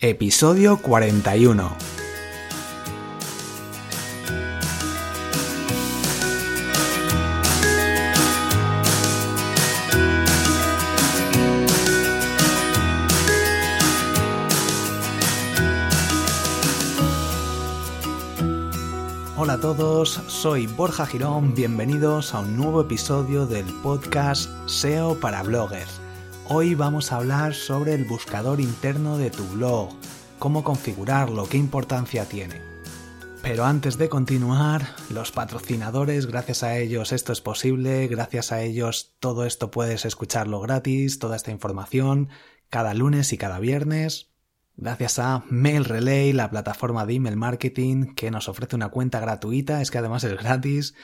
Episodio 41. Hola a todos, soy Borja Girón, bienvenidos a un nuevo episodio del podcast SEO para bloggers Hoy vamos a hablar sobre el buscador interno de tu blog, cómo configurarlo, qué importancia tiene. Pero antes de continuar, los patrocinadores, gracias a ellos esto es posible, gracias a ellos todo esto puedes escucharlo gratis, toda esta información, cada lunes y cada viernes. Gracias a Mail Relay, la plataforma de email marketing que nos ofrece una cuenta gratuita, es que además es gratis,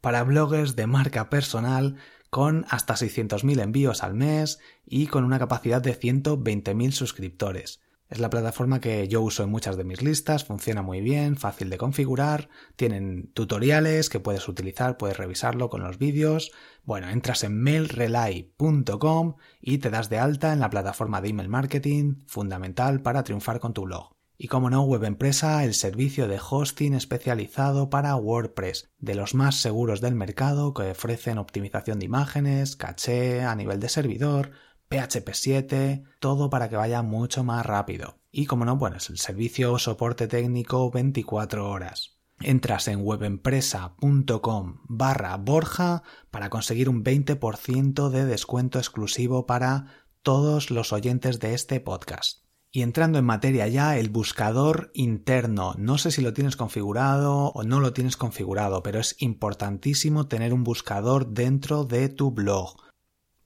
para bloggers de marca personal con hasta 600.000 envíos al mes y con una capacidad de 120.000 suscriptores. Es la plataforma que yo uso en muchas de mis listas, funciona muy bien, fácil de configurar, tienen tutoriales que puedes utilizar, puedes revisarlo con los vídeos. Bueno, entras en mailrelay.com y te das de alta en la plataforma de email marketing, fundamental para triunfar con tu blog. Y como no, Web Empresa, el servicio de hosting especializado para WordPress, de los más seguros del mercado que ofrecen optimización de imágenes, caché a nivel de servidor, PHP 7, todo para que vaya mucho más rápido. Y como no, bueno, es el servicio soporte técnico 24 horas. Entras en webempresa.com barra Borja para conseguir un 20% de descuento exclusivo para todos los oyentes de este podcast. Y entrando en materia ya, el buscador interno. No sé si lo tienes configurado o no lo tienes configurado, pero es importantísimo tener un buscador dentro de tu blog.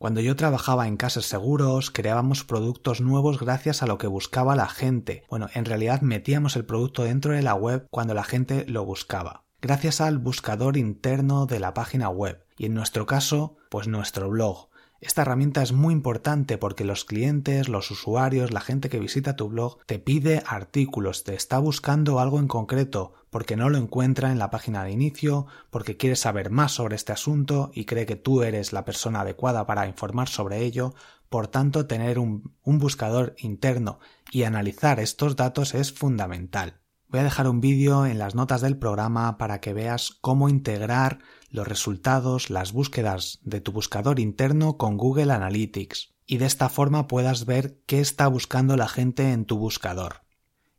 Cuando yo trabajaba en casas seguros, creábamos productos nuevos gracias a lo que buscaba la gente. Bueno, en realidad metíamos el producto dentro de la web cuando la gente lo buscaba. Gracias al buscador interno de la página web. Y en nuestro caso, pues nuestro blog. Esta herramienta es muy importante porque los clientes, los usuarios, la gente que visita tu blog te pide artículos, te está buscando algo en concreto porque no lo encuentra en la página de inicio, porque quiere saber más sobre este asunto y cree que tú eres la persona adecuada para informar sobre ello. Por tanto, tener un, un buscador interno y analizar estos datos es fundamental. Voy a dejar un vídeo en las notas del programa para que veas cómo integrar los resultados, las búsquedas de tu buscador interno con Google Analytics y de esta forma puedas ver qué está buscando la gente en tu buscador.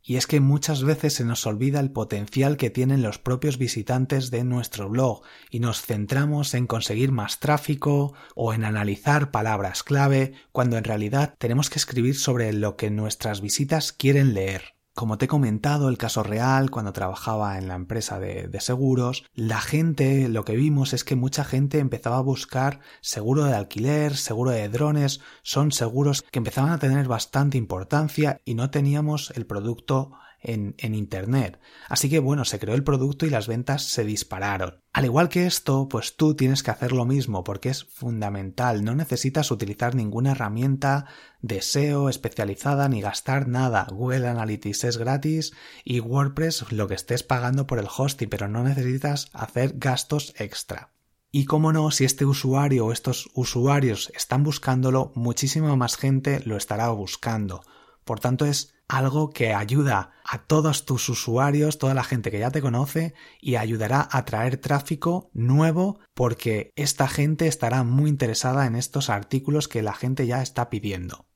Y es que muchas veces se nos olvida el potencial que tienen los propios visitantes de nuestro blog y nos centramos en conseguir más tráfico o en analizar palabras clave cuando en realidad tenemos que escribir sobre lo que nuestras visitas quieren leer. Como te he comentado, el caso real, cuando trabajaba en la empresa de, seguros, la gente, lo que vimos es que mucha gente empezaba a buscar seguro de alquiler, seguro de drones, son seguros que empezaban a tener bastante importancia y no teníamos el producto en, Internet. Así que bueno, se creó el producto y las ventas se dispararon. Al igual que esto, pues tú tienes que hacer lo mismo porque es fundamental. No necesitas utilizar ninguna herramienta de SEO especializada ni gastar nada. Google Analytics es gratis y WordPress lo que estés pagando por el hosting, pero no necesitas hacer gastos extra. Y cómo no, si este usuario o estos usuarios están buscándolo, muchísima más gente lo estará buscando. Por tanto, es algo que ayuda a todos tus usuarios, toda la gente que ya te conoce y ayudará a traer tráfico nuevo porque esta gente estará muy interesada en estos artículos que la gente ya está pidiendo.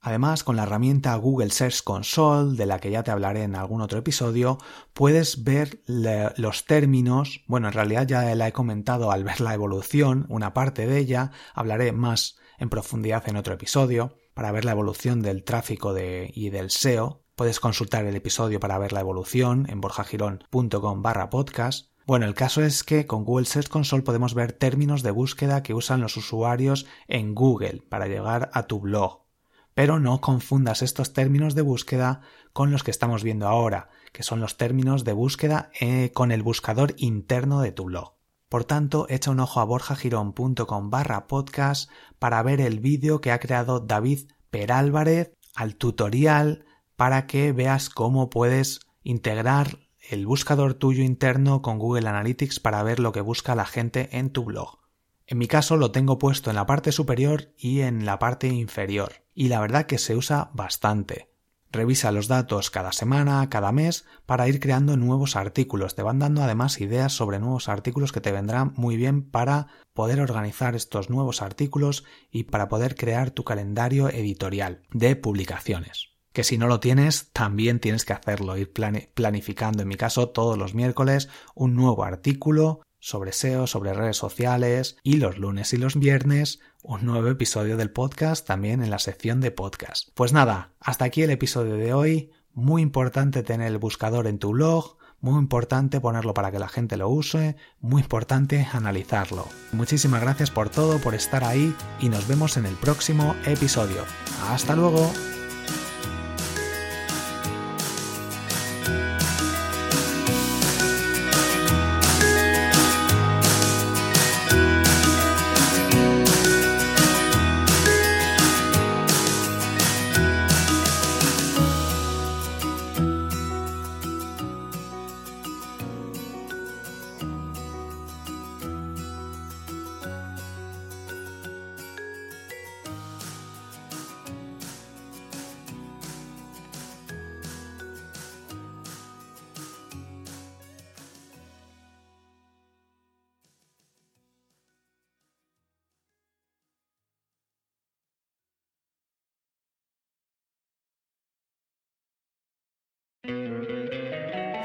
Además, con la herramienta Google Search Console, de la que ya te hablaré en algún otro episodio, puedes ver los términos, bueno, en realidad ya la he comentado al ver la evolución, una parte de ella, hablaré más en profundidad en otro episodio, para ver la evolución del tráfico de, y del SEO. Puedes consultar el episodio para ver la evolución en borjagirón.com barra podcast. Bueno, el caso es que con Google Search Console podemos ver términos de búsqueda que usan los usuarios en Google para llegar a tu blog. Pero no confundas estos términos de búsqueda con los que estamos viendo ahora, que son los términos de búsqueda eh, con el buscador interno de tu blog. Por tanto, echa un ojo a borjagirón.com barra podcast para ver el vídeo que ha creado David Perálvarez al tutorial para que veas cómo puedes integrar el buscador tuyo interno con Google Analytics para ver lo que busca la gente en tu blog. En mi caso lo tengo puesto en la parte superior y en la parte inferior, y la verdad que se usa bastante. Revisa los datos cada semana, cada mes, para ir creando nuevos artículos. Te van dando además ideas sobre nuevos artículos que te vendrán muy bien para poder organizar estos nuevos artículos y para poder crear tu calendario editorial de publicaciones que si no lo tienes, también tienes que hacerlo, ir planificando, en mi caso, todos los miércoles un nuevo artículo sobre SEO, sobre redes sociales y los lunes y los viernes un nuevo episodio del podcast también en la sección de podcast. Pues nada, hasta aquí el episodio de hoy. Muy importante tener el buscador en tu blog, muy importante ponerlo para que la gente lo use, muy importante analizarlo. Muchísimas gracias por todo, por estar ahí y nos vemos en el próximo episodio. Hasta luego.